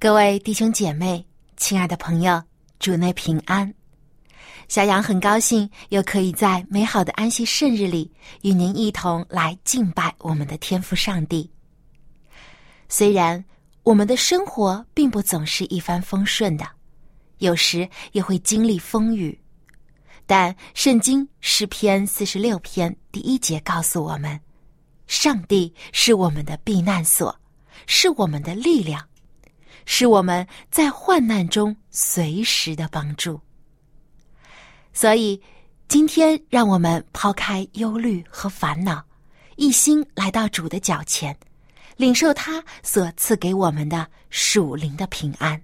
各位弟兄姐妹，亲爱的朋友，主内平安。小杨很高兴又可以在美好的安息圣日里与您一同来敬拜我们的天父上帝。虽然我们的生活并不总是一帆风顺的，有时也会经历风雨，但圣经诗篇四十六篇第一节告诉我们：上帝是我们的避难所，是我们的力量。是我们在患难中随时的帮助。所以，今天让我们抛开忧虑和烦恼，一心来到主的脚前，领受他所赐给我们的属灵的平安。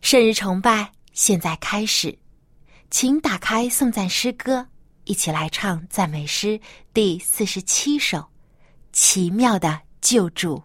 圣日崇拜现在开始，请打开颂赞诗歌，一起来唱赞美诗第四十七首《奇妙的救助》。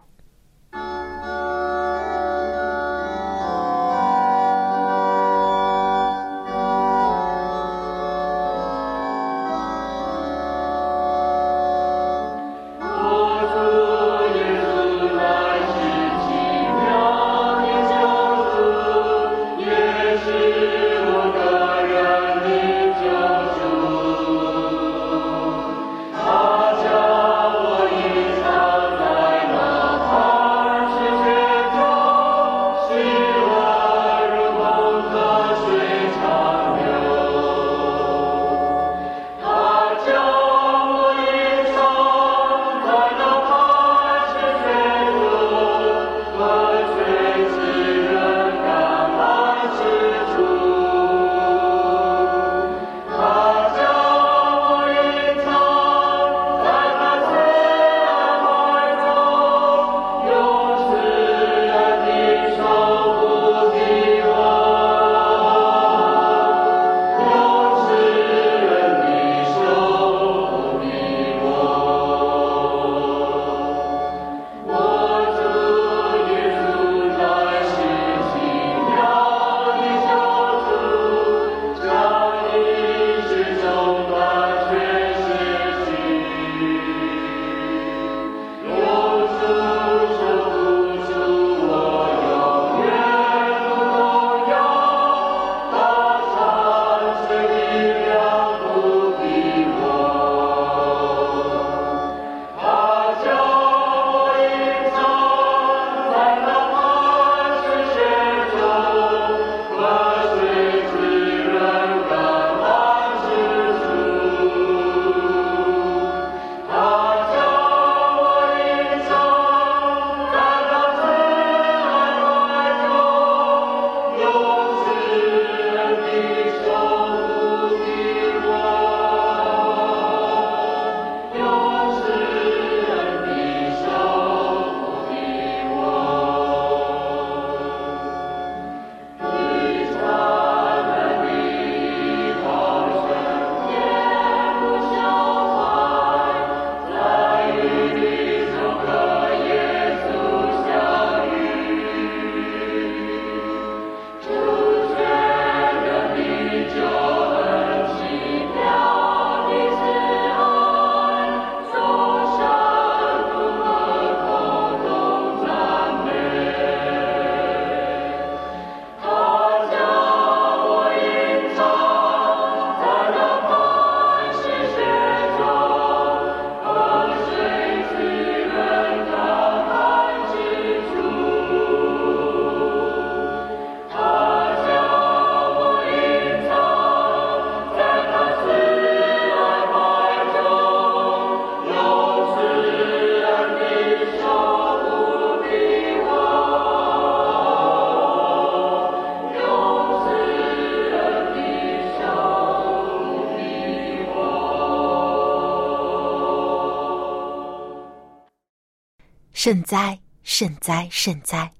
圣哉，圣哉，圣哉！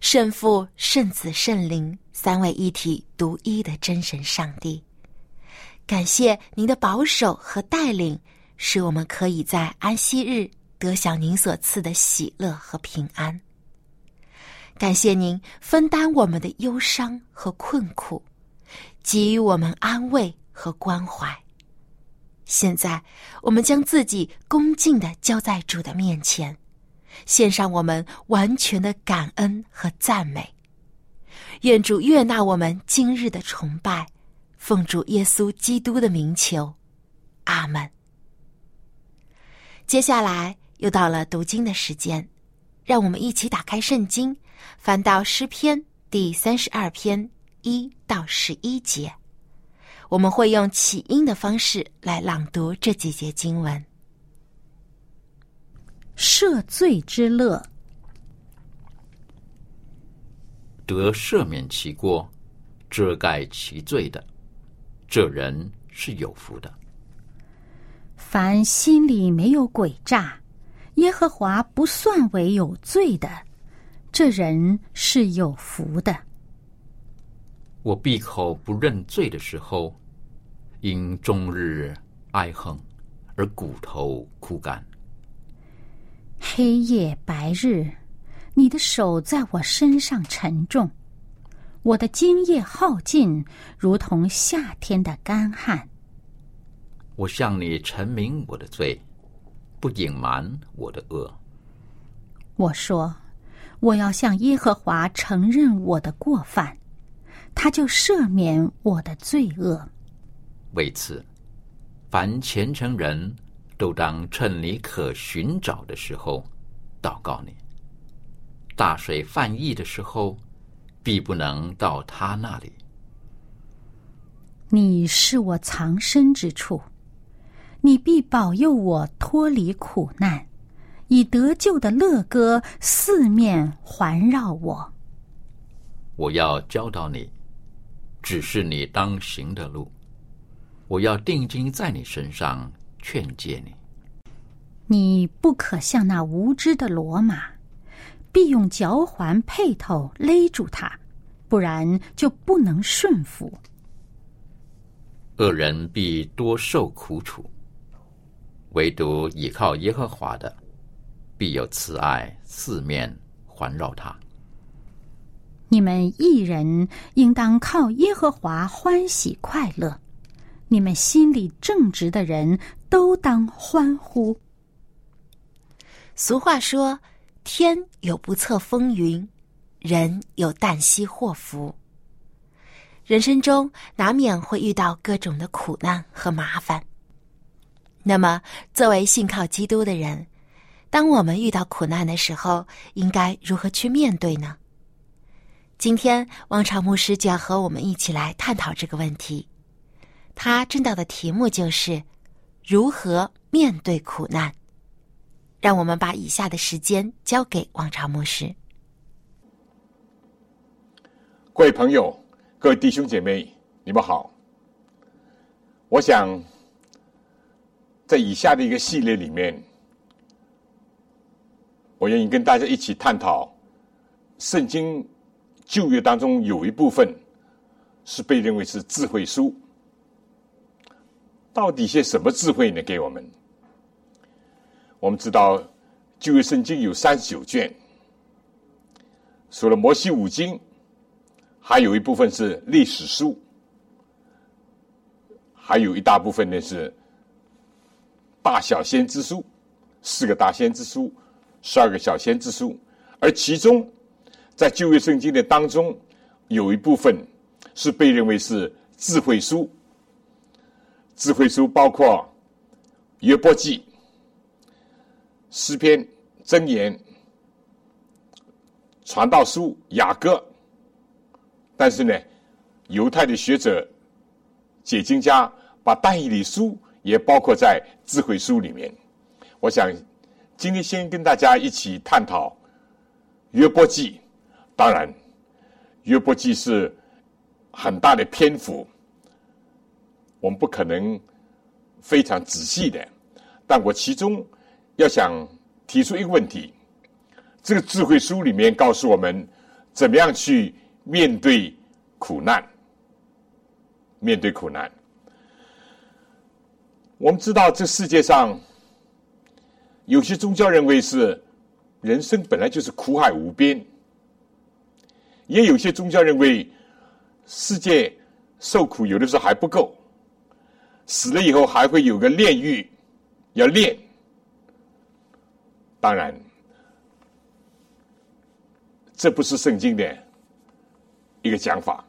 圣父、圣子、圣灵三位一体、独一的真神上帝，感谢您的保守和带领，使我们可以在安息日得享您所赐的喜乐和平安。感谢您分担我们的忧伤和困苦，给予我们安慰和关怀。现在，我们将自己恭敬的交在主的面前。献上我们完全的感恩和赞美，愿主悦纳我们今日的崇拜，奉主耶稣基督的名求，阿门。接下来又到了读经的时间，让我们一起打开圣经，翻到诗篇第三十二篇一到十一节，我们会用起音的方式来朗读这几节经文。赦罪之乐，得赦免其过、遮盖其罪的，这人是有福的。凡心里没有诡诈，耶和华不算为有罪的，这人是有福的。我闭口不认罪的时候，因终日哀恨而骨头枯干。黑夜白日，你的手在我身上沉重，我的精液耗尽，如同夏天的干旱。我向你陈明我的罪，不隐瞒我的恶。我说，我要向耶和华承认我的过犯，他就赦免我的罪恶。为此，凡虔诚人。都当趁你可寻找的时候，祷告你。大水泛溢的时候，必不能到他那里。你是我藏身之处，你必保佑我脱离苦难，以得救的乐歌四面环绕我。我要教导你，只是你当行的路。我要定睛在你身上。劝诫你，你不可像那无知的骡马，必用脚环配头勒住它，不然就不能顺服。恶人必多受苦楚，唯独倚靠耶和华的，必有慈爱四面环绕他。你们一人应当靠耶和华欢喜快乐。你们心里正直的人都当欢呼。俗话说：“天有不测风云，人有旦夕祸福。”人生中难免会遇到各种的苦难和麻烦。那么，作为信靠基督的人，当我们遇到苦难的时候，应该如何去面对呢？今天，王朝牧师就要和我们一起来探讨这个问题。他正道的题目就是如何面对苦难。让我们把以下的时间交给王朝牧师。各位朋友，各位弟兄姐妹，你们好。我想在以下的一个系列里面，我愿意跟大家一起探讨圣经旧约当中有一部分是被认为是智慧书。到底些什么智慧呢？给我们，我们知道旧约圣经有三十九卷，除了摩西五经，还有一部分是历史书，还有一大部分呢是大小先知书，四个大先知书，十二个小先知书，而其中在旧约圣经的当中，有一部分是被认为是智慧书。智慧书包括约伯记、诗篇、箴言、传道书、雅歌。但是呢，犹太的学者、解经家把但以理书也包括在智慧书里面。我想今天先跟大家一起探讨约伯记。当然，约伯记是很大的篇幅。我们不可能非常仔细的，但我其中要想提出一个问题，这个智慧书里面告诉我们，怎么样去面对苦难。面对苦难，我们知道这世界上有些宗教认为是人生本来就是苦海无边，也有些宗教认为世界受苦有的时候还不够，死了以后还会有个炼狱要炼。当然，这不是圣经的一个讲法。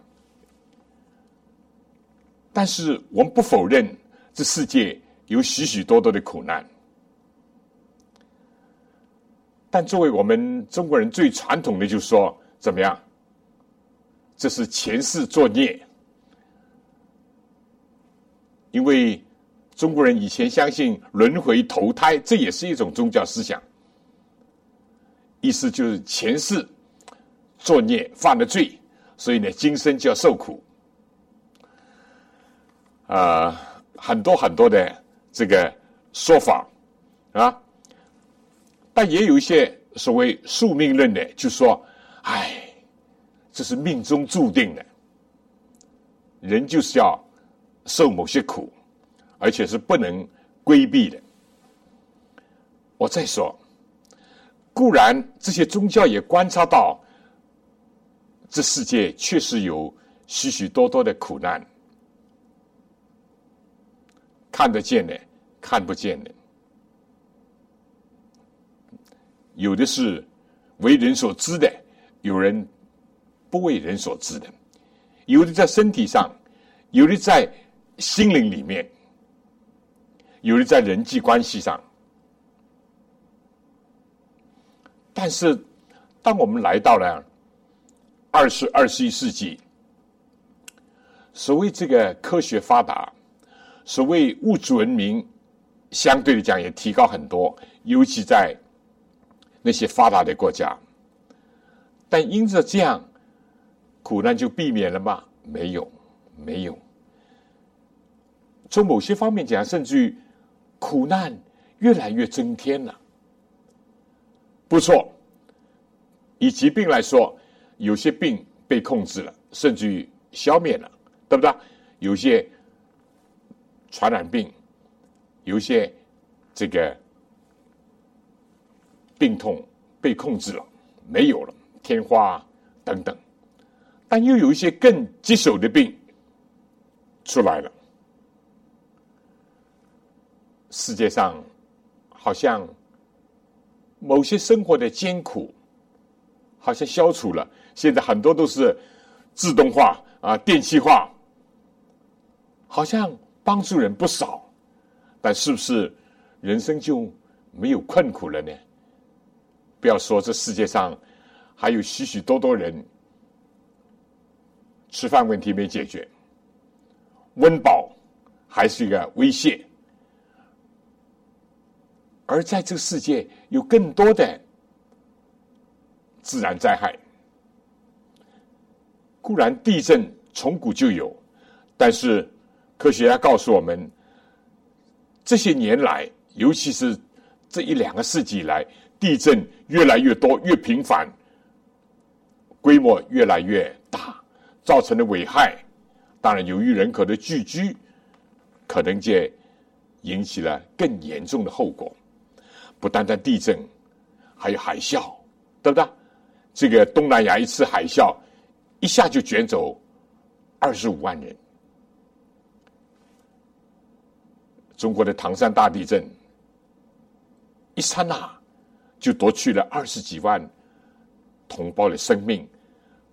但是我们不否认，这世界有许许多多的苦难。但作为我们中国人最传统的，就说怎么样？这是前世作孽，因为中国人以前相信轮回投胎，这也是一种宗教思想。意思就是前世作孽犯了罪，所以呢，今生就要受苦。呃，很多很多的这个说法啊，但也有一些所谓宿命论的，就说：“哎，这是命中注定的，人就是要受某些苦，而且是不能规避的。”我再说，固然这些宗教也观察到，这世界确实有许许多多的苦难。看得见的，看不见的，有的是为人所知的，有人不为人所知的，有的在身体上，有的在心灵里面，有的在人际关系上。但是，当我们来到了二十二十一世纪，所谓这个科学发达。所谓物质文明，相对的讲也提高很多，尤其在那些发达的国家。但因着这样，苦难就避免了吗？没有，没有。从某些方面讲，甚至于苦难越来越增添了。不错，以疾病来说，有些病被控制了，甚至于消灭了，对不对？有些。传染病有些这个病痛被控制了，没有了，天花等等，但又有一些更棘手的病出来了。世界上好像某些生活的艰苦好像消除了，现在很多都是自动化啊，电气化，好像。帮助人不少，但是不是人生就没有困苦了呢？不要说这世界上还有许许多多人吃饭问题没解决，温饱还是一个威胁，而在这个世界有更多的自然灾害。固然地震从古就有，但是。科学家告诉我们，这些年来，尤其是这一两个世纪以来，地震越来越多、越频繁，规模越来越大，造成的危害，当然由于人口的聚居，可能就引起了更严重的后果。不单单地震，还有海啸，对不对？这个东南亚一次海啸，一下就卷走二十五万人。中国的唐山大地震，一刹那就夺去了二十几万同胞的生命，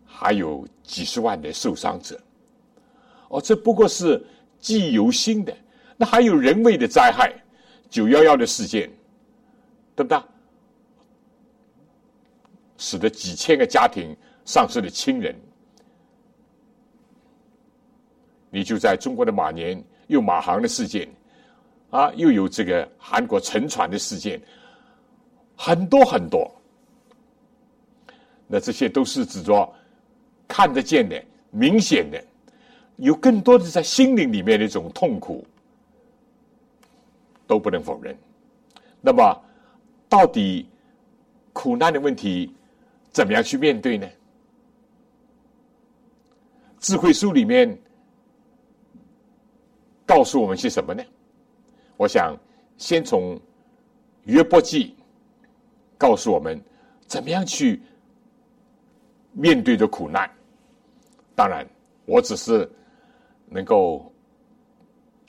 还有几十万的受伤者。哦，这不过是记忆犹新的，那还有人为的灾害，九幺幺的事件，对不对？使得几千个家庭丧失了亲人。你就在中国的马年又马航的事件。啊，又有这个韩国沉船的事件，很多很多。那这些都是指着看得见的、明显的，有更多的在心灵里面的一种痛苦，都不能否认。那么，到底苦难的问题怎么样去面对呢？智慧书里面告诉我们些什么呢？我想先从约伯记告诉我们怎么样去面对着苦难。当然，我只是能够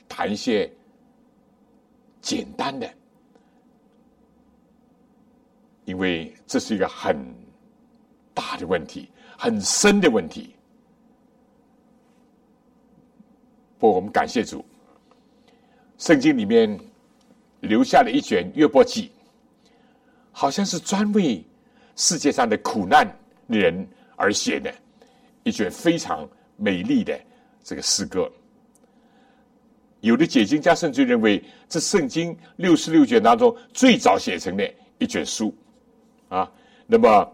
谈一些简单的，因为这是一个很大的问题，很深的问题。不，我们感谢主，圣经里面留下了一卷约伯记，好像是专为世界上的苦难人而写的，一卷非常美丽的这个诗歌。有的解经家甚至认为，这圣经六十六卷当中最早写成的一卷书啊。那么，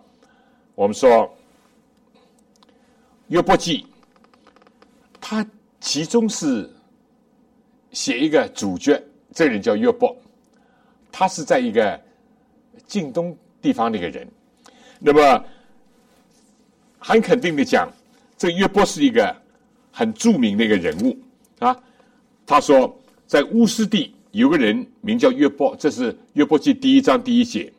我们说约伯记，它。其中是写一个主角，这个人叫约伯，他是在一个晋东地方的一个人。那么很肯定的讲，这约伯是一个很著名的一个人物啊。他说，在乌斯地有个人名叫约伯，这是约伯记第一章第一节。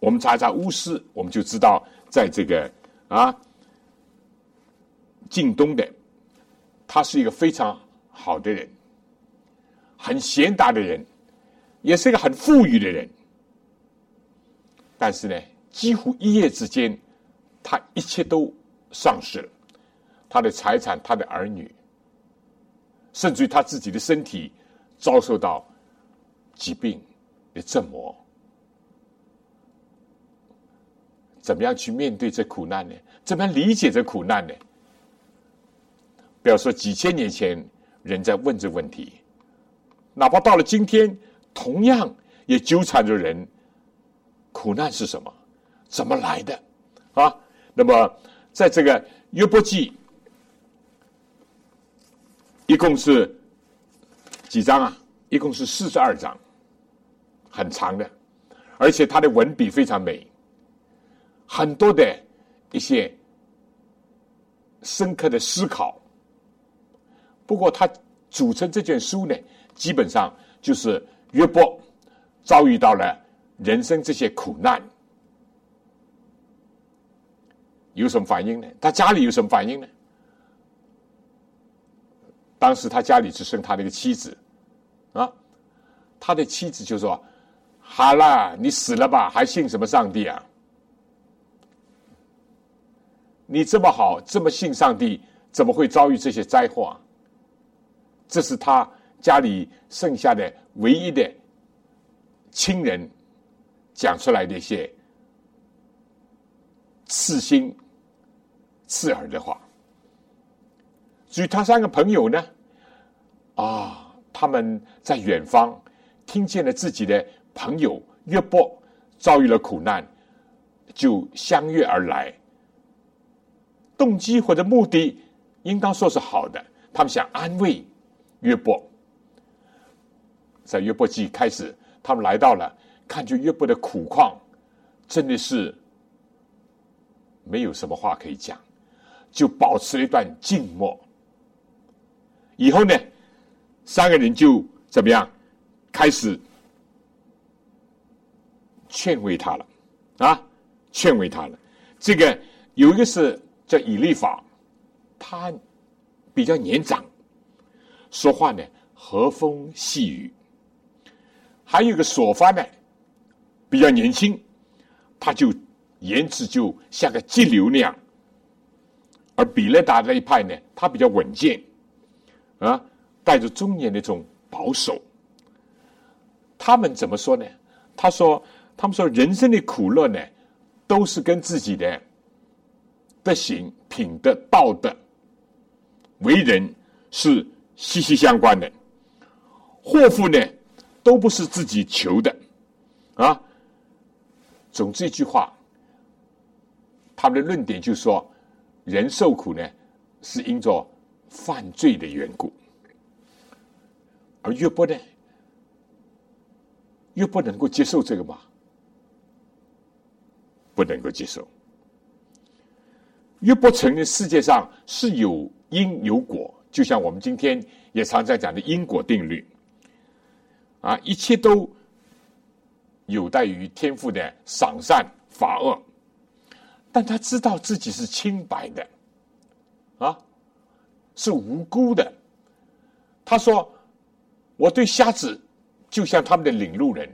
我们查一查巫师，我们就知道，在这个啊晋东的。他是一个非常好的人，很贤达的人，也是一个很富裕的人。但是呢，几乎一夜之间，他一切都丧失了，他的财产、他的儿女，甚至于他自己的身体，遭受到疾病的折磨。怎么样去面对这苦难呢？怎么样理解这苦难呢？不要说几千年前人在问这问题，哪怕到了今天，同样也纠缠着人。苦难是什么？怎么来的？啊？那么，在这个约伯记，一共是几章啊？一共是四十二章，很长的，而且它的文笔非常美，很多的一些深刻的思考。不过，他组成这卷书呢，基本上就是约伯遭遇到了人生这些苦难，有什么反应呢？他家里有什么反应呢？当时他家里只剩他的一个妻子，啊，他的妻子就说：“好了，你死了吧，还信什么上帝啊？你这么好，这么信上帝，怎么会遭遇这些灾祸？”这是他家里剩下的唯一的亲人讲出来的一些刺心、刺耳的话。至于他三个朋友呢，啊，他们在远方听见了自己的朋友约伯遭遇了苦难，就相约而来。动机或者目的应当说是好的，他们想安慰。约伯在约伯记开始，他们来到了，看见约伯的苦况，真的是没有什么话可以讲，就保持了一段静默。以后呢，三个人就怎么样，开始劝慰他了啊，劝慰他了。这个有一个是叫以利法，他比较年长。说话呢，和风细雨。还有一个索发呢，比较年轻，他就言辞就像个激流那样。而比勒达那一派呢，他比较稳健，啊，带着中年那种保守。他们怎么说呢？他说：“他们说人生的苦乐呢，都是跟自己的德行、品德、道德、为人是。”息息相关的祸福呢，都不是自己求的啊。总之一句话，他们的论点就是说，人受苦呢，是因着犯罪的缘故。而约伯呢，越不能够接受这个吗？不能够接受。约伯承认世界上是有因有果，就像我们今天也常在讲的因果定律。啊，一切都有待于天父的赏善罚恶，但他知道自己是清白的，啊，是无辜的。他说：“我对瞎子就像他们的领路人，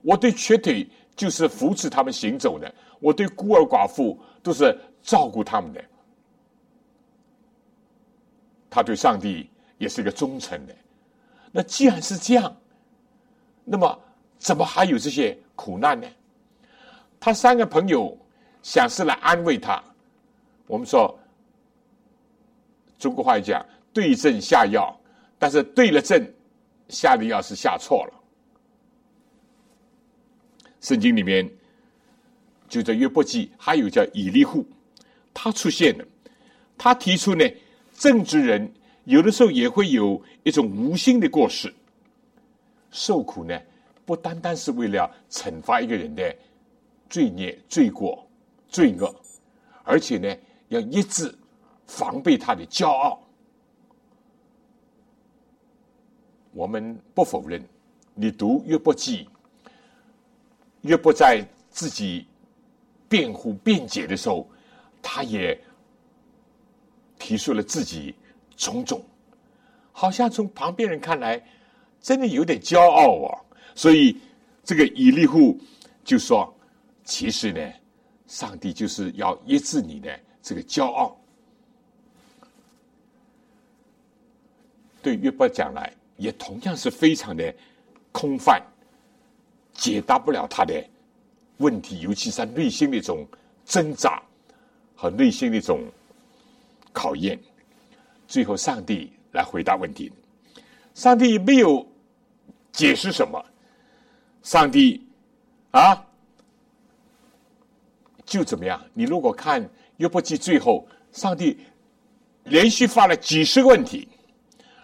我对瘸腿就是扶持他们行走的，我对孤儿寡妇都是照顾他们的。”他对上帝也是一个忠诚的。那既然是这样，那么怎么还有这些苦难呢？他三个朋友想是来安慰他。我们说中国话讲“对症下药”，但是对了症，下的药是下错了。圣经里面就在约伯记，还有叫以利户，他出现了，他提出呢。正直人有的时候也会有一种无心的过失，受苦呢，不单单是为了惩罚一个人的罪孽、罪过、罪恶，而且呢，要一直防备他的骄傲。我们不否认，你读越不记，越不在自己辩护辩解的时候，他也。提出了自己种种，好像从旁边人看来，真的有点骄傲啊。所以这个以利户就说：“其实呢，上帝就是要抑制你的这个骄傲。”对约伯讲来，也同样是非常的空泛，解答不了他的问题，尤其是他内心的一种挣扎和内心的一种。考验，最后上帝来回答问题。上帝没有解释什么，上帝啊，就怎么样？你如果看约伯记最后，上帝连续发了几十个问题，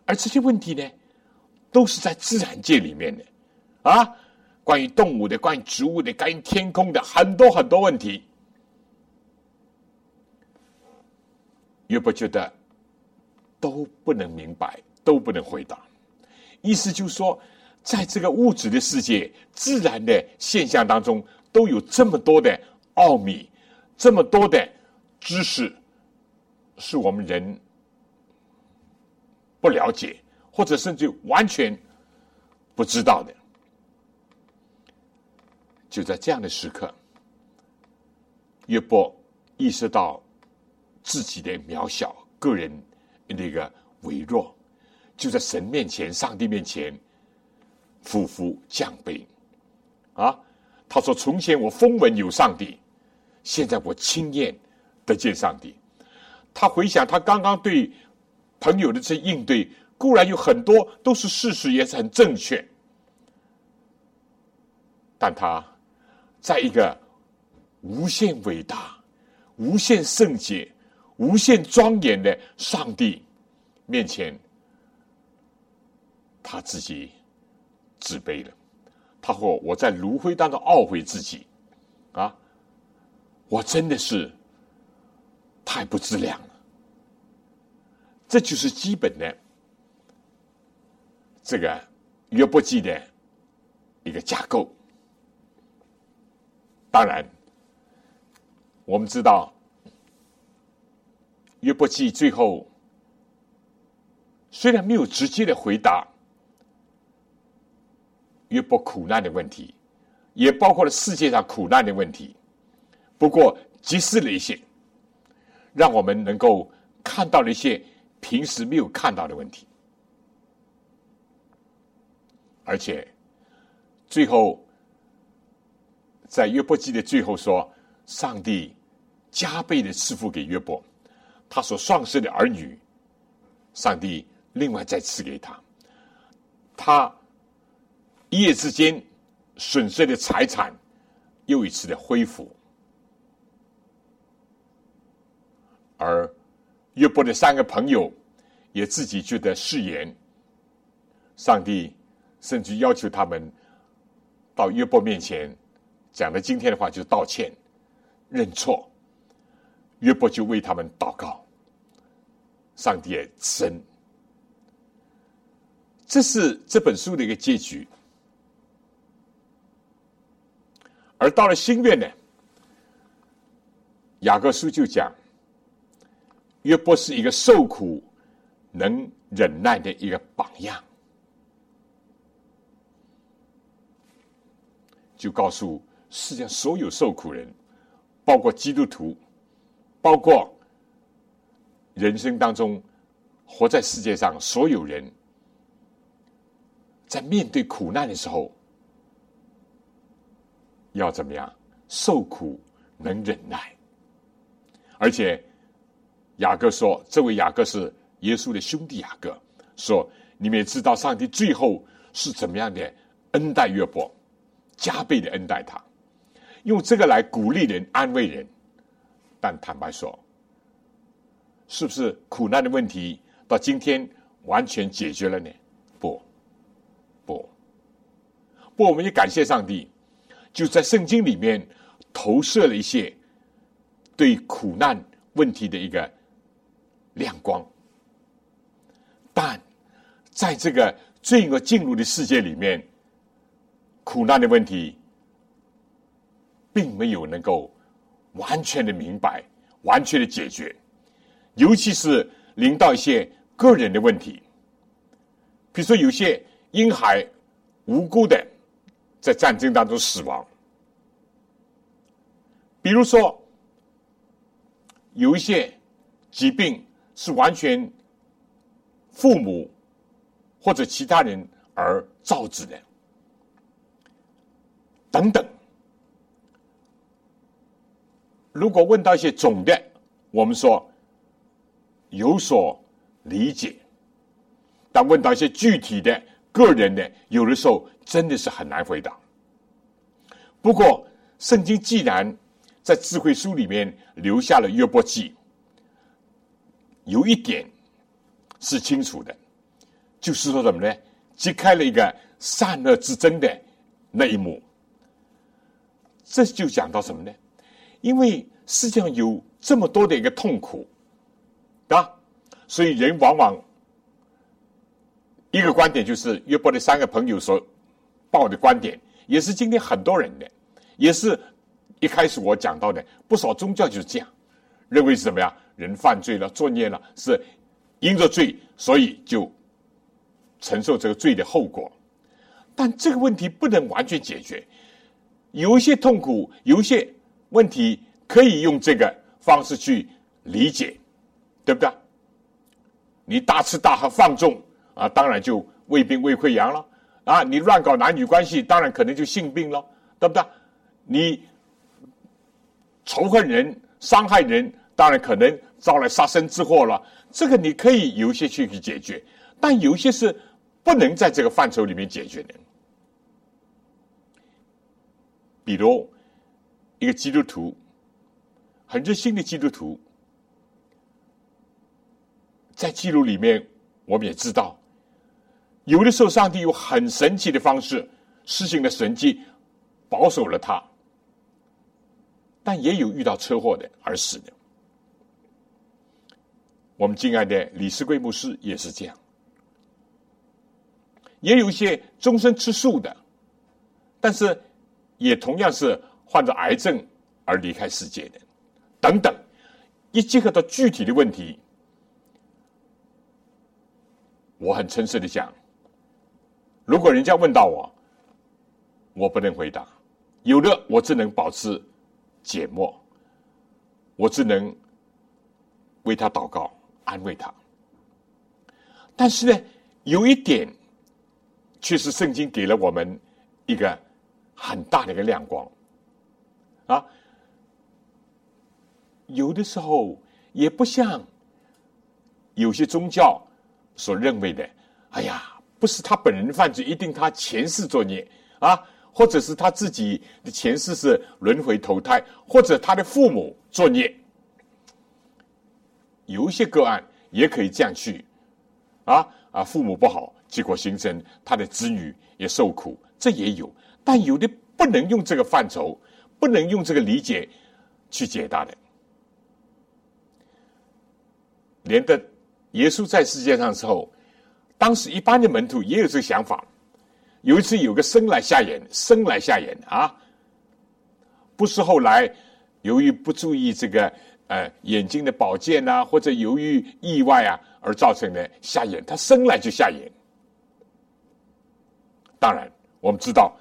而这些问题呢，都是在自然界里面的啊，关于动物的，关于植物的，关于天空的，很多很多问题。约伯觉得都不能明白，都不能回答。意思就是说，在这个物质的世界、自然的现象当中，都有这么多的奥秘，这么多的知识，是我们人不了解，或者甚至完全不知道的。就在这样的时刻，约伯意识到。自己的渺小，个人那个微弱，就在神面前、上帝面前俯伏降卑啊！他说：“从前我风闻有上帝，现在我亲眼得见上帝。”他回想他刚刚对朋友的这应对，固然有很多都是事实，也是很正确，但他在一个无限伟大、无限圣洁。无限庄严的上帝面前，他自己自卑了。他说：“我在炉灰当中懊悔自己，啊，我真的是太不自量了。”这就是基本的这个约伯记的一个架构。当然，我们知道。约伯记最后虽然没有直接的回答约伯苦难的问题，也包括了世界上苦难的问题，不过揭示了一些，让我们能够看到了一些平时没有看到的问题，而且最后在约伯记的最后说，上帝加倍的赐福给约伯。他所丧失的儿女，上帝另外再赐给他；他一夜之间损失的财产，又一次的恢复。而约伯的三个朋友也自己觉得誓言，上帝甚至要求他们到约伯面前讲了今天的话，就是道歉，认错，约伯就为他们祷告，上帝也生。这是这本书的一个结局。而到了新月呢，雅各书就讲，约伯是一个受苦能忍耐的一个榜样，就告诉世界上所有受苦人，包括基督徒，包括人生当中活在世界上所有人，在面对苦难的时候。要怎么样受苦能忍耐？而且雅各说，这位雅各是耶稣的兄弟雅各，说你们也知道上帝最后是怎么样的恩待约伯，加倍的恩待他，用这个来鼓励人、安慰人。但坦白说，是不是苦难的问题到今天完全解决了呢？不，不，不，我们也感谢上帝。就在圣经里面投射了一些对苦难问题的一个亮光，但在这个罪恶进入的世界里面，苦难的问题并没有能够完全的明白、完全的解决，尤其是临到一些个人的问题，比如说有些婴孩无辜的。在战争当中死亡，比如说有一些疾病是完全父母或者其他人而造致的，等等。如果问到一些总的，我们说有所理解；但问到一些具体的。个人的有的时候真的是很难回答。不过，圣经既然在智慧书里面留下了约伯记，有一点是清楚的，就是说什么呢？揭开了一个善恶之争的那一幕。这就讲到什么呢？因为世界上有这么多的一个痛苦，啊，所以人往往。一个观点就是约伯的三个朋友所报的观点，也是今天很多人的，也是一开始我讲到的，不少宗教就是这样认为是什么呀？人犯罪了、作孽了，是因着罪，所以就承受这个罪的后果。但这个问题不能完全解决，有一些痛苦，有一些问题可以用这个方式去理解，对不对？你大吃大喝放纵。啊，当然就胃病、胃溃疡了。啊，你乱搞男女关系，当然可能就性病了，对不对？你仇恨人、伤害人，当然可能招来杀身之祸了。这个你可以有一些去去解决，但有些是不能在这个范畴里面解决的。比如一个基督徒，很热心的基督徒，在记录里面，我们也知道。有的时候，上帝用很神奇的方式施行了神迹，保守了他；但也有遇到车祸的而死的。我们敬爱的李世贵牧师也是这样，也有一些终身吃素的，但是也同样是患者癌症而离开世界的，等等。一结合到具体的问题，我很诚实的讲。如果人家问到我，我不能回答，有的我只能保持缄默，我只能为他祷告，安慰他。但是呢，有一点，却是圣经给了我们一个很大的一个亮光，啊，有的时候也不像有些宗教所认为的，哎呀。不是他本人犯罪，一定他前世作孽啊，或者是他自己的前世是轮回投胎，或者他的父母作孽。有一些个案也可以这样去，啊啊，父母不好，结果形成他的子女也受苦，这也有。但有的不能用这个范畴，不能用这个理解，去解答的。连的耶稣在世界上的时候，当时一般的门徒也有这个想法。有一次，有个生来瞎眼，生来瞎眼啊，不是后来由于不注意这个呃眼睛的保健呐，或者由于意外啊而造成的瞎眼，他生来就瞎眼。当然，我们知道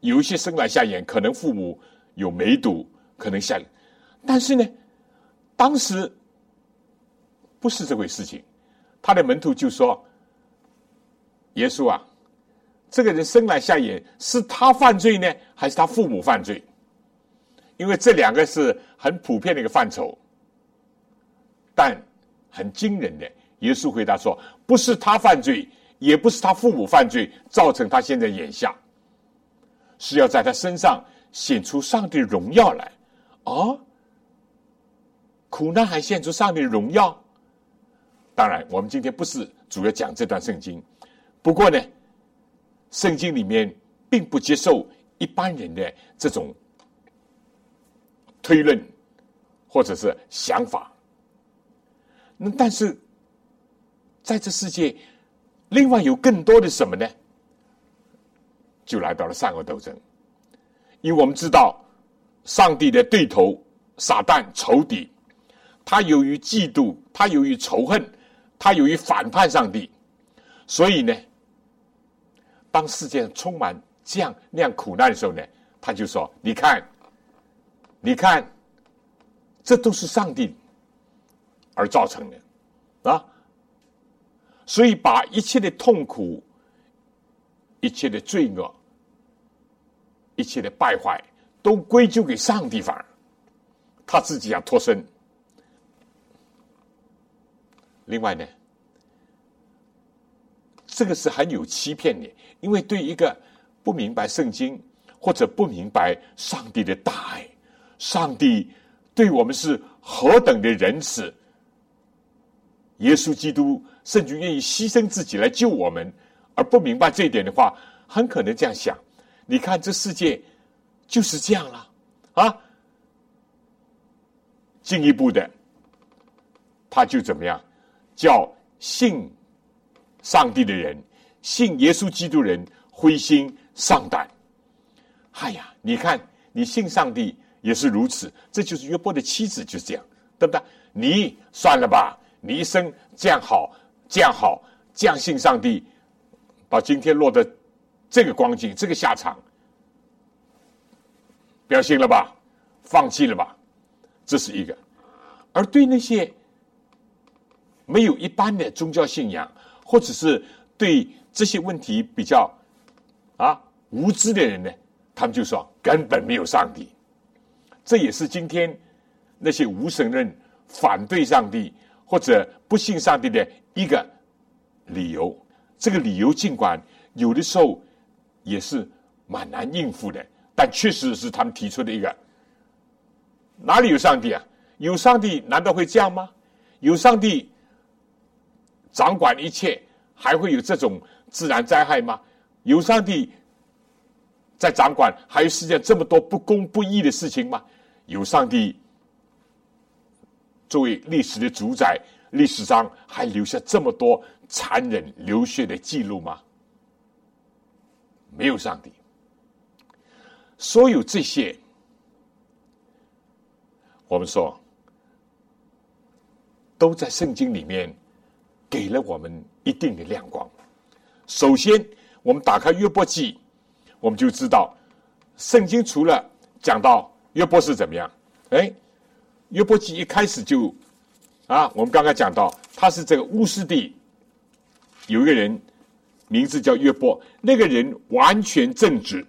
有一些生来瞎眼，可能父母有梅毒，可能瞎，但是呢，当时不是这回事情。他的门徒就说：“耶稣啊。”这个人生来瞎眼，是他犯罪呢，还是他父母犯罪？因为这两个是很普遍的一个范畴。但很惊人的，耶稣回答说：“不是他犯罪，也不是他父母犯罪，造成他现在眼瞎，是要在他身上显出上帝荣耀来。”哦，苦难还显出上帝荣耀？当然，我们今天不是主要讲这段圣经，不过呢。圣经里面并不接受一般人的这种推论或者是想法。那但是在这世界，另外有更多的什么呢？就来到了善恶斗争。因为我们知道，上帝的对头撒旦仇敌，他由于嫉妒，他由于仇恨，他由于反叛上帝，所以呢。当世界上充满这样那样苦难的时候呢，他就说：“你看，你看，这都是上帝而造成的啊！所以把一切的痛苦、一切的罪恶、一切的败坏，都归咎给上帝，反而他自己要脱身。另外呢，这个是很有欺骗的。”因为对一个不明白圣经或者不明白上帝的大爱，上帝对我们是何等的仁慈，耶稣基督甚至愿意牺牲自己来救我们，而不明白这一点的话，很可能这样想：你看这世界就是这样了啊！进一步的，他就怎么样叫信上帝的人。信耶稣基督人灰心丧胆，哎呀，你看你信上帝也是如此，这就是约伯的妻子就是这样，对不对？你算了吧，你一生这样好，这样好，这样信上帝，把今天落得这个光景，这个下场，不要信了吧，放弃了吧，这是一个。而对那些没有一般的宗教信仰，或者是对。这些问题比较啊无知的人呢，他们就说根本没有上帝。这也是今天那些无神论、反对上帝或者不信上帝的一个理由。这个理由尽管有的时候也是蛮难应付的，但确实是他们提出的一个。哪里有上帝啊？有上帝难道会这样吗？有上帝掌管一切，还会有这种？自然灾害吗？有上帝在掌管，还有世界这么多不公不义的事情吗？有上帝作为历史的主宰，历史上还留下这么多残忍流血的记录吗？没有上帝，所有这些，我们说都在圣经里面给了我们一定的亮光。首先，我们打开约伯记，我们就知道，圣经除了讲到约伯是怎么样，哎，约伯记一开始就，啊，我们刚刚讲到，他是这个乌斯地有一个人，名字叫约伯，那个人完全正直，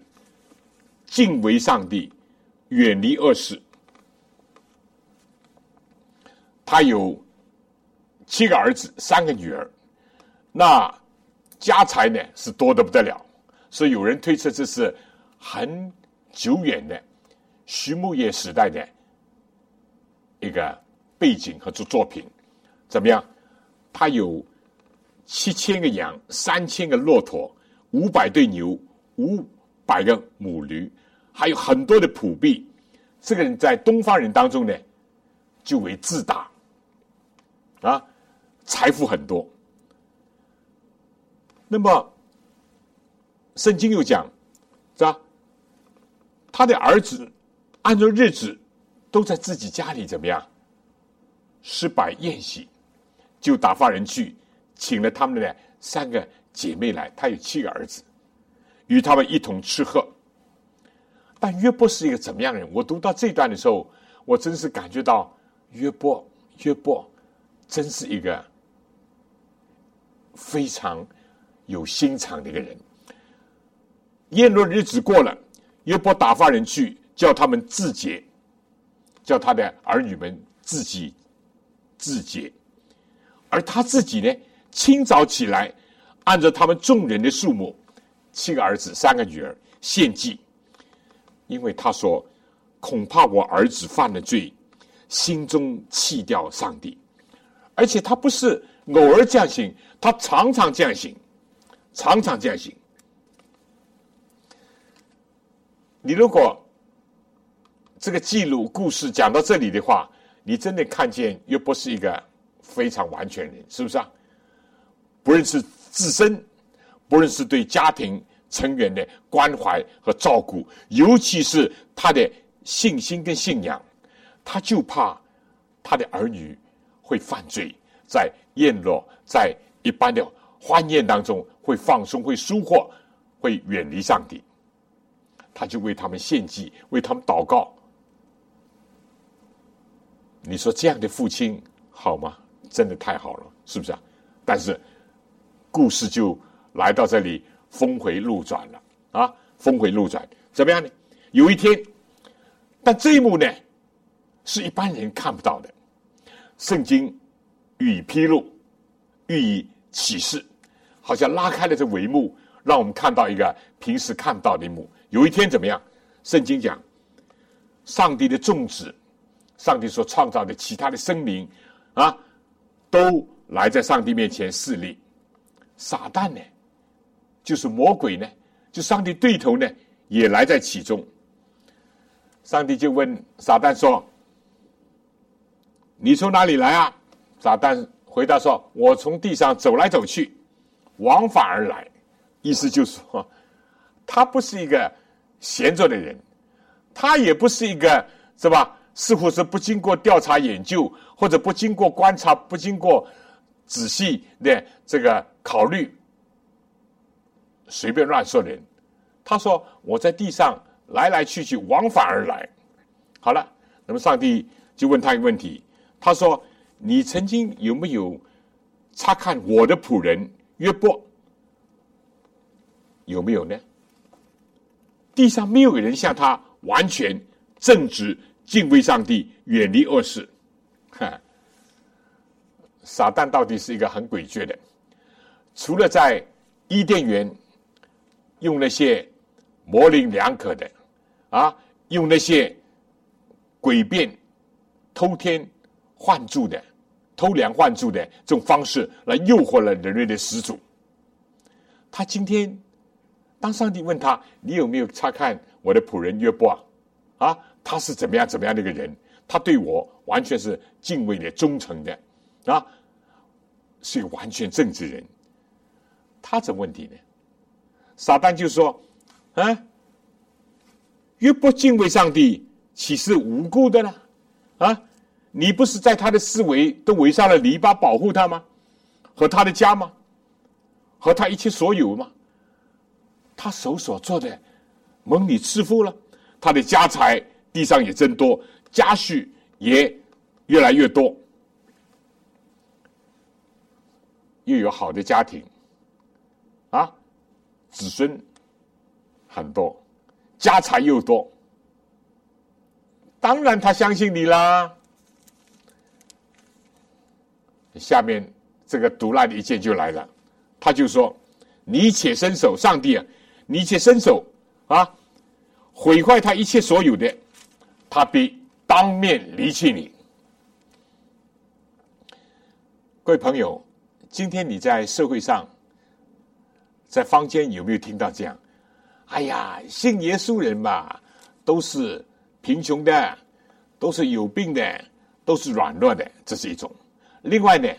敬畏上帝，远离恶事，他有七个儿子，三个女儿，那。家财呢是多的不得了，所以有人推测这是很久远的畜牧业时代的一个背景和作作品。怎么样？他有七千个羊，三千个骆驼，五百对牛，五百个母驴，还有很多的仆婢，这个人在东方人当中呢，就为自大，啊，财富很多。那么，圣经又讲，是吧？他的儿子按照日子都在自己家里怎么样？施摆宴席，就打发人去请了他们的三个姐妹来。他有七个儿子，与他们一同吃喝。但约伯是一个怎么样的人？我读到这段的时候，我真是感觉到约伯，约伯真是一个非常有心肠的一个人。宴乐日子过了，约伯打发人去叫他们自洁，叫他的儿女们自己自洁，而他自己呢，清早起来，按照他们众人的数目，七个儿子，三个女儿献祭。因为他说：“恐怕我儿子犯了罪，心中弃掉上帝。而且他不是偶尔这样行，他常常这样行，常常这样行。你如果这个记录故事讲到这里的话，你真的看见又不是一个非常完全人，是不是啊？不论是自身，不论是对家庭。”成员的关怀和照顾，尤其是他的信心跟信仰，他就怕他的儿女会犯罪，在宴乐、在一般的欢宴当中会放松、会疏忽、会远离上帝，他就为他们献祭，为他们祷告。你说这样的父亲好吗？真的太好了，是不是啊？但是故事就来到这里。峰回路转了啊！峰回路转，怎么样呢？有一天，但这一幕呢，是一般人看不到的。圣经予以披露，予以启示，好像拉开了这帷幕，让我们看到一个平时看不到的一幕。有一天怎么样？圣经讲，上帝的众子，上帝所创造的其他的生灵啊，都来在上帝面前示例。撒旦呢？就是魔鬼呢，就上帝对头呢，也来在其中。上帝就问撒旦说：“你从哪里来啊？”撒旦回答说：“我从地上走来走去，往返而来。”意思就是说，他不是一个闲着的人，他也不是一个是吧？似乎是不经过调查研究，或者不经过观察，不经过仔细的这个考虑。随便乱说人，他说我在地上来来去去，往返而来。好了，那么上帝就问他一个问题，他说：“你曾经有没有查看我的仆人约伯？有没有呢？地上没有人像他完全正直、敬畏上帝、远离恶事。哈，撒旦到底是一个很诡谲的，除了在伊甸园。”用那些模棱两可的，啊，用那些诡辩、偷天换柱的、偷梁换柱的这种方式来诱惑了人类的始祖。他今天，当上帝问他：“你有没有查看我的仆人约伯啊？啊，他是怎么样怎么样的一个人？他对我完全是敬畏的、忠诚的，啊，是一个完全正直人。他怎么问题呢？”撒旦就说：“啊，越不敬畏上帝，岂是无辜的呢？啊，你不是在他的思维都围上了篱笆保护他吗？和他的家吗？和他一切所有吗？他手所做的蒙你赐福了，他的家财地上也增多，家畜也越来越多，又有好的家庭，啊。”子孙很多，家财又多，当然他相信你啦。下面这个毒辣的一件就来了，他就说：“你且伸手，上帝啊，你且伸手啊，毁坏他一切所有的，他必当面离弃你。”各位朋友，今天你在社会上。在坊间有没有听到这样？哎呀，信耶稣人嘛，都是贫穷的，都是有病的，都是软弱的，这是一种。另外呢，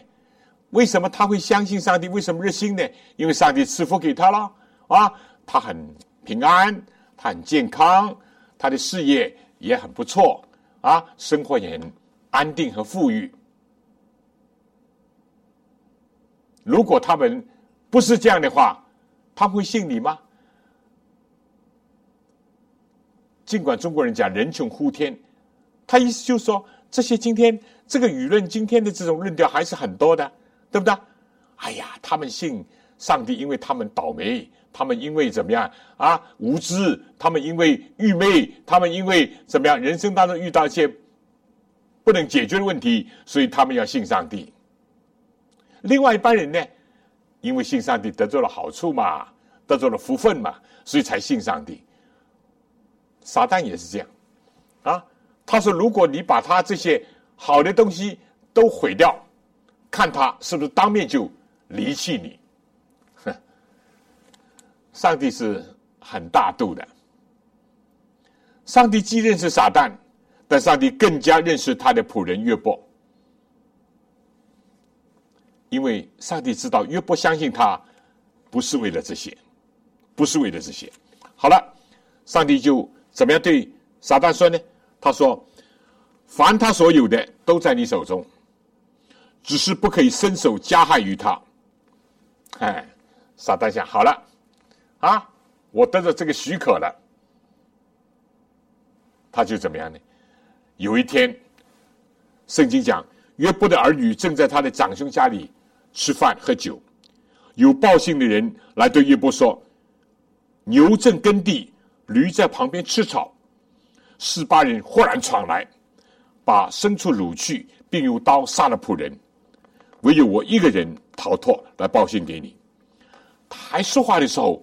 为什么他会相信上帝？为什么热心呢？因为上帝赐福给他了啊，他很平安，他很健康，他的事业也很不错啊，生活也很安定和富裕。如果他们不是这样的话，他会信你吗？尽管中国人讲“人穷呼天”，他意思就是说，这些今天这个舆论今天的这种论调还是很多的，对不对？哎呀，他们信上帝，因为他们倒霉，他们因为怎么样啊无知，他们因为愚昧，他们因为怎么样人生当中遇到一些不能解决的问题，所以他们要信上帝。另外一班人呢，因为信上帝得到了好处嘛，得到了福分嘛，所以才信上帝。撒旦也是这样，啊，他说：“如果你把他这些好的东西都毁掉，看他是不是当面就离弃你。”哼，上帝是很大度的。上帝既认识撒旦，但上帝更加认识他的仆人约伯，因为上帝知道约伯相信他不是为了这些，不是为了这些。好了，上帝就。怎么样对撒旦说呢？他说：“凡他所有的都在你手中，只是不可以伸手加害于他。”哎，撒旦想好了啊，我得到这个许可了，他就怎么样呢？有一天，圣经讲约伯的儿女正在他的长兄家里吃饭喝酒，有报信的人来对约伯说：“牛正耕地。”驴在旁边吃草，十八人忽然闯来，把牲畜掳去，并用刀杀了仆人。唯有我一个人逃脱，来报信给你。他还说话的时候，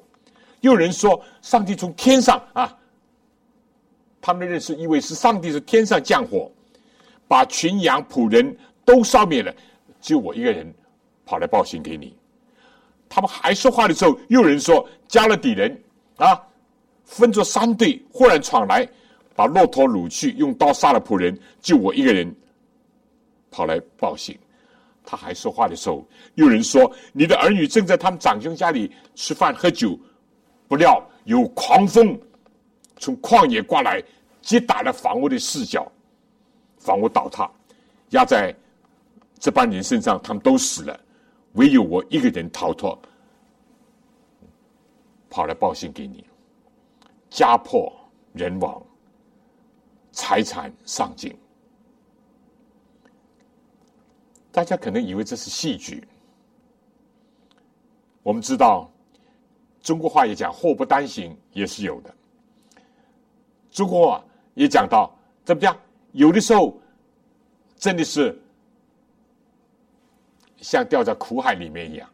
有人说：“上帝从天上啊！”他们的认识以为是上帝是天上降火，把群羊仆人都烧灭了，只有我一个人跑来报信给你。他们还说话的时候，又有人说：“加了底人啊！”分作三队，忽然闯来，把骆驼掳去，用刀杀了仆人，就我一个人跑来报信。他还说话的时候，有人说：“你的儿女正在他们长兄家里吃饭喝酒，不料有狂风从旷野刮来，击打了房屋的四角，房屋倒塌，压在这帮人身上，他们都死了，唯有我一个人逃脱，跑来报信给你。”家破人亡，财产丧尽。大家可能以为这是戏剧。我们知道，中国话也讲“祸不单行”，也是有的。中国话也讲到怎么样？有的时候真的是像掉在苦海里面一样，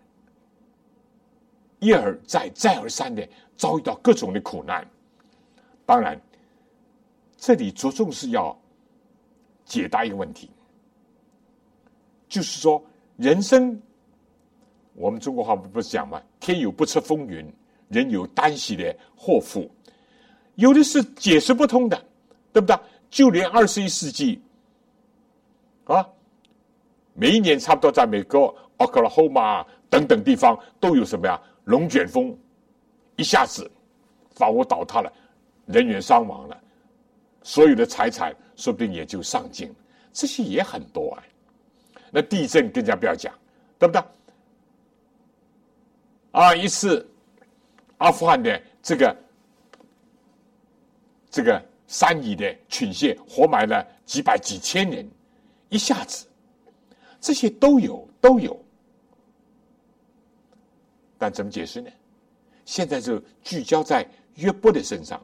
一而再、再而三的遭遇到各种的苦难。当然，这里着重是要解答一个问题，就是说，人生，我们中国话不是讲吗？天有不测风云，人有旦夕的祸福，有的是解释不通的，对不对？就连二十一世纪，啊，每一年差不多在美国、奥克拉荷马等等地方都有什么呀？龙卷风，一下子房屋倒塌了。人员伤亡了，所有的财产说不定也就丧尽，这些也很多啊。那地震更加不要讲，对不对？啊，一次阿富汗的这个这个山里的群泻，活埋了几百几千人，一下子，这些都有都有。但怎么解释呢？现在就聚焦在约伯的身上。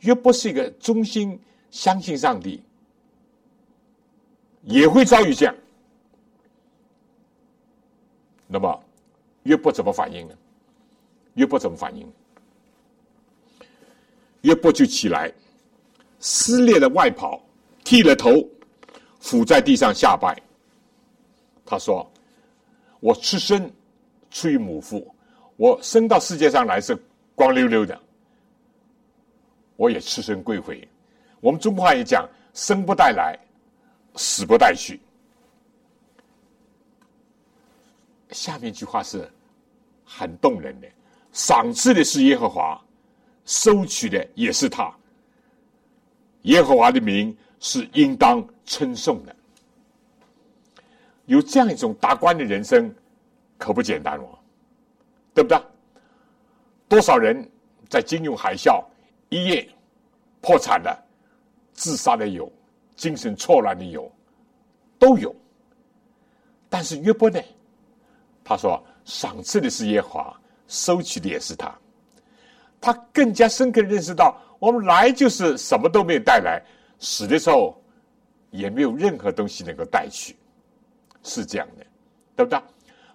约伯是一个忠心相信上帝，也会遭遇这样。那么，约伯怎么反应呢？约伯怎么反应？约伯就起来，撕裂了外袍，剃了头，伏在地上下拜。他说：“我出生出于母腹，我生到世界上来是光溜溜的。”我也赤身归回，我们中国话也讲“生不带来，死不带去”。下面一句话是很动人的：“赏赐的是耶和华，收取的也是他。耶和华的名是应当称颂的。”有这样一种达观的人生，可不简单哦，对不对？多少人在金融海啸一夜破产的、自杀的有，精神错乱的有，都有。但是约伯呢？他说：“赏赐的是耶和华，收取的也是他。”他更加深刻认识到，我们来就是什么都没有带来，死的时候也没有任何东西能够带去。是这样的，对不对？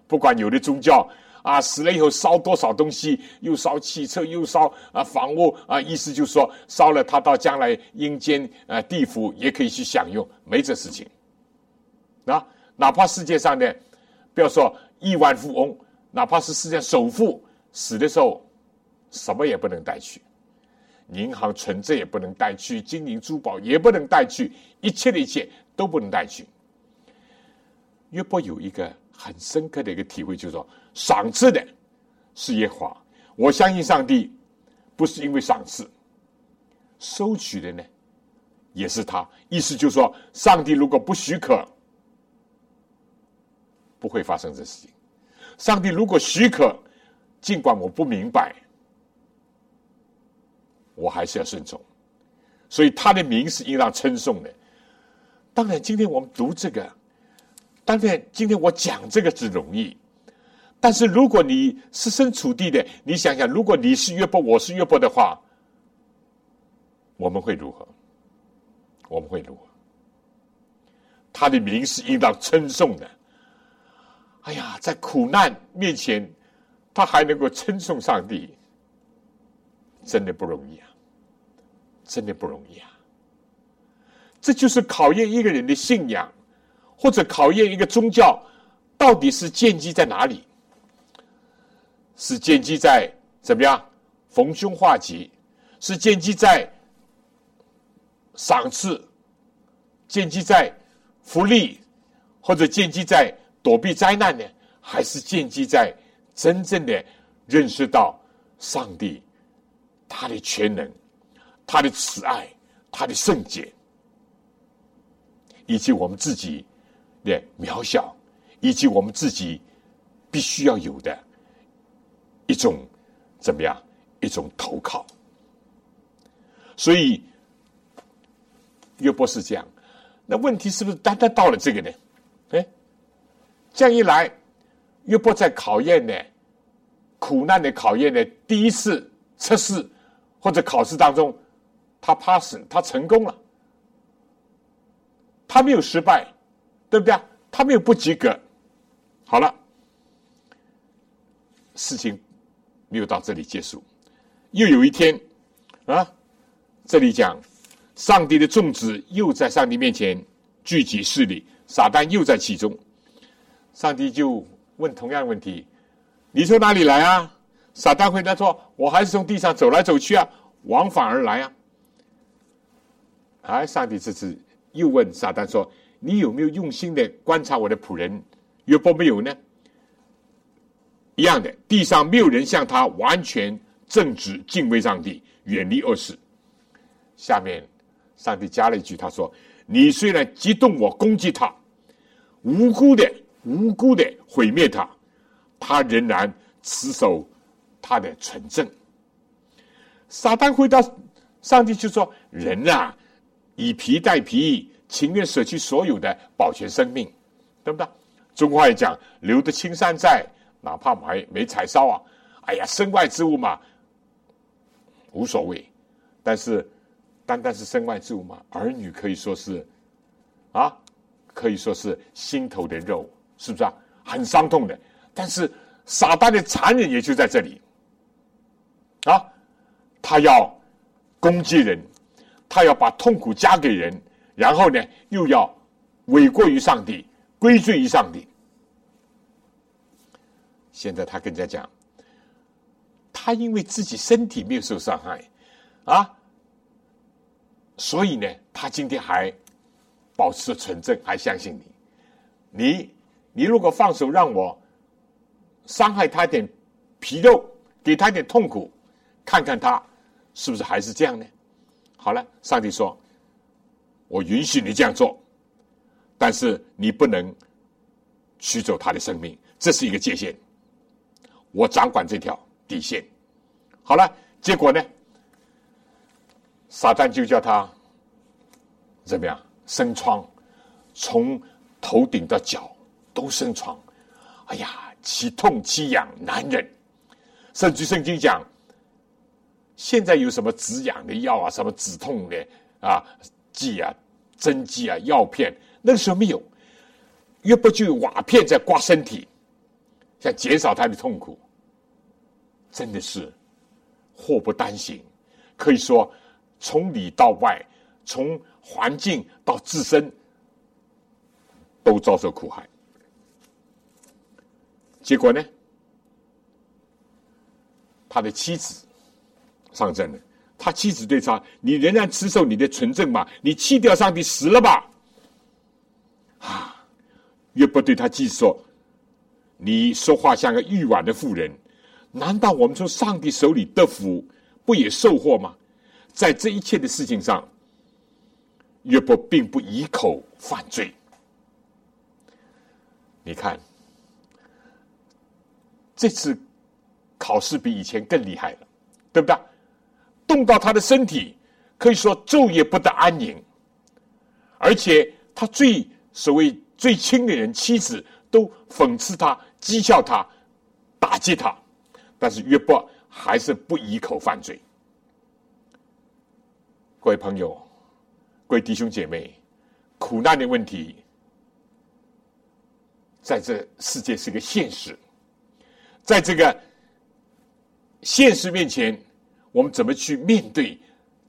不管有的宗教啊，死了以后烧多少东西，又烧汽车，又烧啊房屋啊，意思就是说，烧了他到将来阴间啊地府也可以去享用，没这事情。啊，哪怕世界上的，不要说亿万富翁，哪怕是世界首富，死的时候什么也不能带去，银行存折也不能带去，金银珠宝也不能带去，一切的一切都不能带去。约伯有一个很深刻的一个体会，就是说，赏赐的是耶和华，我相信上帝不是因为赏赐，收取的呢也是他。意思就是说，上帝如果不许可，不会发生这事情；上帝如果许可，尽管我不明白，我还是要顺从。所以他的名是应当称颂的。当然，今天我们读这个。当然，今天我讲这个是容易，但是如果你设身处地的，你想想，如果你是约伯，我是约伯的话，我们会如何？我们会如何？他的名是应当称颂的。哎呀，在苦难面前，他还能够称颂上帝，真的不容易啊！真的不容易啊！这就是考验一个人的信仰。或者考验一个宗教到底是建基在哪里？是建基在怎么样逢凶化吉？是建基在赏赐？建基在福利？或者建基在躲避灾难呢？还是建基在真正的认识到上帝他的全能、他的慈爱、他的圣洁，以及我们自己？的渺小，以及我们自己必须要有的一种怎么样一种投靠。所以约伯是这样，那问题是不是单单到了这个呢？哎，这样一来，约伯在考验呢苦难的考验呢第一次测试或者考试当中，他 pass，他成功了，他没有失败。对不对？他没有不及格。好了，事情没有到这里结束。又有一天啊，这里讲上帝的众子又在上帝面前聚集势力，撒旦又在其中。上帝就问同样的问题：“你从哪里来啊？”撒旦回答说：“我还是从地上走来走去啊，往返而来啊。”哎，上帝这次又问撒旦说。你有没有用心的观察我的仆人约伯没有呢？一样的，地上没有人像他完全正直、敬畏上帝、远离恶事。下面，上帝加了一句，他说：“你虽然激动我攻击他，无辜的、无辜的毁灭他，他仍然持守他的纯正。”撒旦回答上帝就说：“人啊，以皮代皮。”情愿舍弃所有的保全生命，对不对？中国话也讲“留得青山在，哪怕没没柴烧啊！”哎呀，身外之物嘛，无所谓。但是，单单是身外之物嘛，儿女可以说是啊，可以说是心头的肉，是不是啊？很伤痛的。但是，撒旦的残忍也就在这里啊！他要攻击人，他要把痛苦加给人。然后呢，又要委过于上帝，归罪于上帝。现在他跟人家讲，他因为自己身体没有受伤害，啊，所以呢，他今天还保持纯正，还相信你。你你如果放手让我伤害他点皮肉，给他点痛苦，看看他是不是还是这样呢？好了，上帝说：“我允许你这样做，但是你不能取走他的生命，这是一个界限。我掌管这条底线。”好了，结果呢？撒旦就叫他怎么样生疮，从头顶到脚都生疮。哎呀，其痛其痒难忍。甚至圣经讲，现在有什么止痒的药啊，什么止痛的啊剂啊、针剂啊、药片，那个时候没有。约不就瓦片在刮身体，想减少他的痛苦。真的是祸不单行，可以说。从里到外，从环境到自身，都遭受苦害。结果呢？他的妻子上阵了。他妻子对他：“你仍然持守你的纯正吗？你弃掉上帝死了吧？”啊！约伯对他妻子说：“你说话像个欲婉的妇人。难道我们从上帝手里得福，不也受祸吗？”在这一切的事情上，约伯并不以口犯罪。你看，这次考试比以前更厉害了，对不对？动到他的身体，可以说昼夜不得安宁，而且他最所谓最亲的人妻子都讽刺他、讥笑他、打击他，但是约伯还是不以口犯罪。各位朋友，各位弟兄姐妹，苦难的问题在这世界是个现实，在这个现实面前，我们怎么去面对？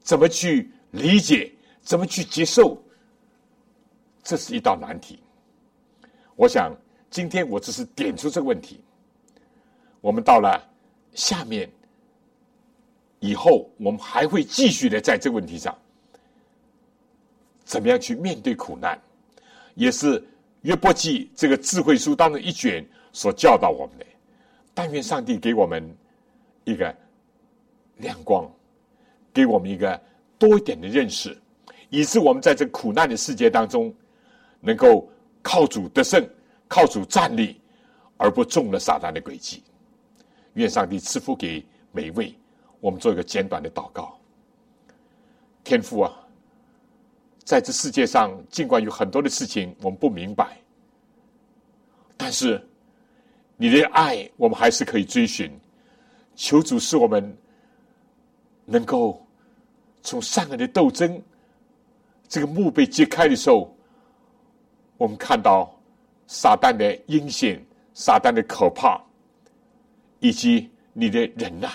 怎么去理解？怎么去接受？这是一道难题。我想，今天我只是点出这个问题。我们到了下面。以后我们还会继续的在这个问题上，怎么样去面对苦难，也是约伯记这个智慧书当中一卷所教导我们的。但愿上帝给我们一个亮光，给我们一个多一点的认识，以致我们在这苦难的世界当中，能够靠主得胜，靠主站立，而不中了撒旦的诡计。愿上帝赐福给每一位。我们做一个简短的祷告。天父啊，在这世界上，尽管有很多的事情我们不明白，但是你的爱我们还是可以追寻。求主使我们能够从善恶的斗争这个幕被揭开的时候，我们看到撒旦的阴险、撒旦的可怕，以及你的忍耐。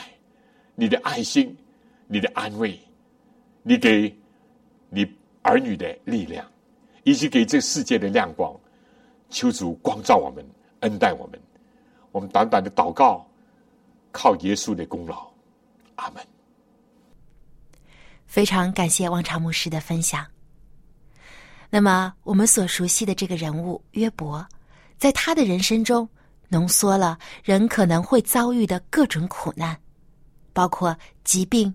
你的爱心，你的安慰，你给你儿女的力量，以及给这世界的亮光，求主光照我们，恩待我们。我们短短的祷告，靠耶稣的功劳。阿门。非常感谢王朝牧师的分享。那么，我们所熟悉的这个人物约伯，在他的人生中，浓缩了人可能会遭遇的各种苦难。包括疾病、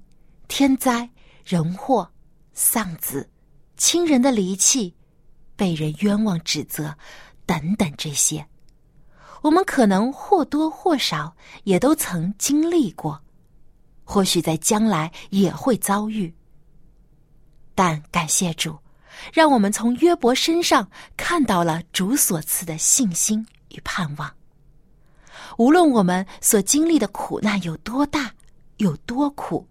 天灾、人祸、丧子、亲人的离弃、被人冤枉指责等等这些，我们可能或多或少也都曾经历过，或许在将来也会遭遇。但感谢主，让我们从约伯身上看到了主所赐的信心与盼望。无论我们所经历的苦难有多大。有多苦，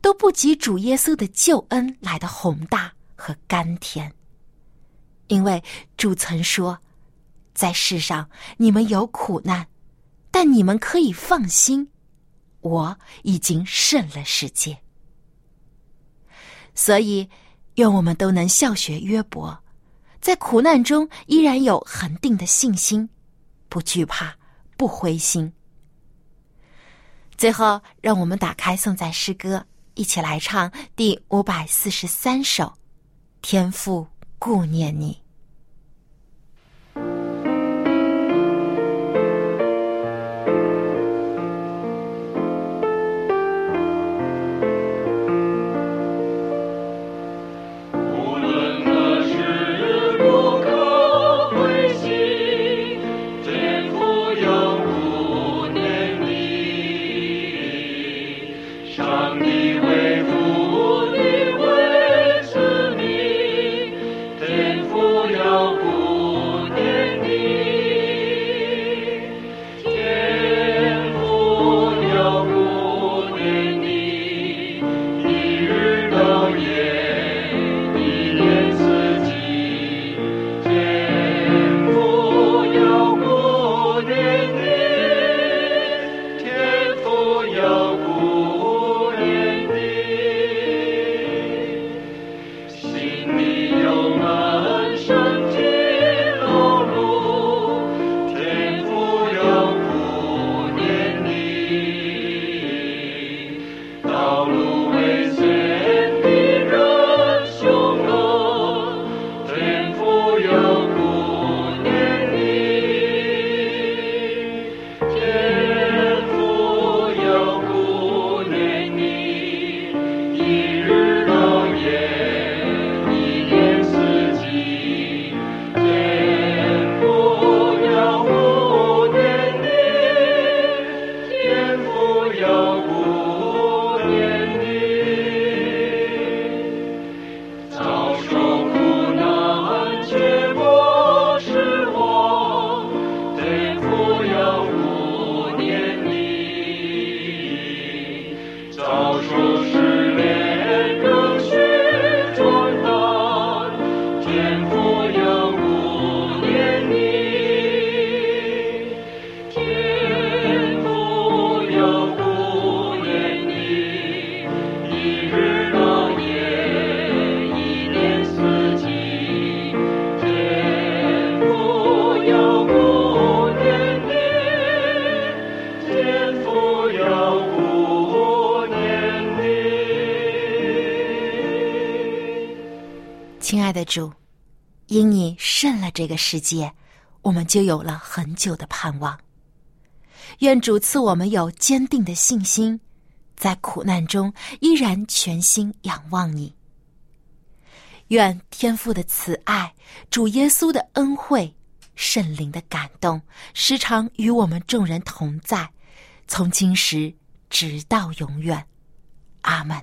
都不及主耶稣的救恩来的宏大和甘甜。因为主曾说，在世上你们有苦难，但你们可以放心，我已经胜了世界。所以，愿我们都能效学约伯，在苦难中依然有恒定的信心，不惧怕，不灰心。最后，让我们打开颂赞诗歌一起来唱第五百四十三首《天父顾念你》。主，因你胜了这个世界，我们就有了很久的盼望。愿主赐我们有坚定的信心，在苦难中依然全心仰望你。愿天父的慈爱、主耶稣的恩惠、圣灵的感动，时常与我们众人同在，从今时直到永远。阿门。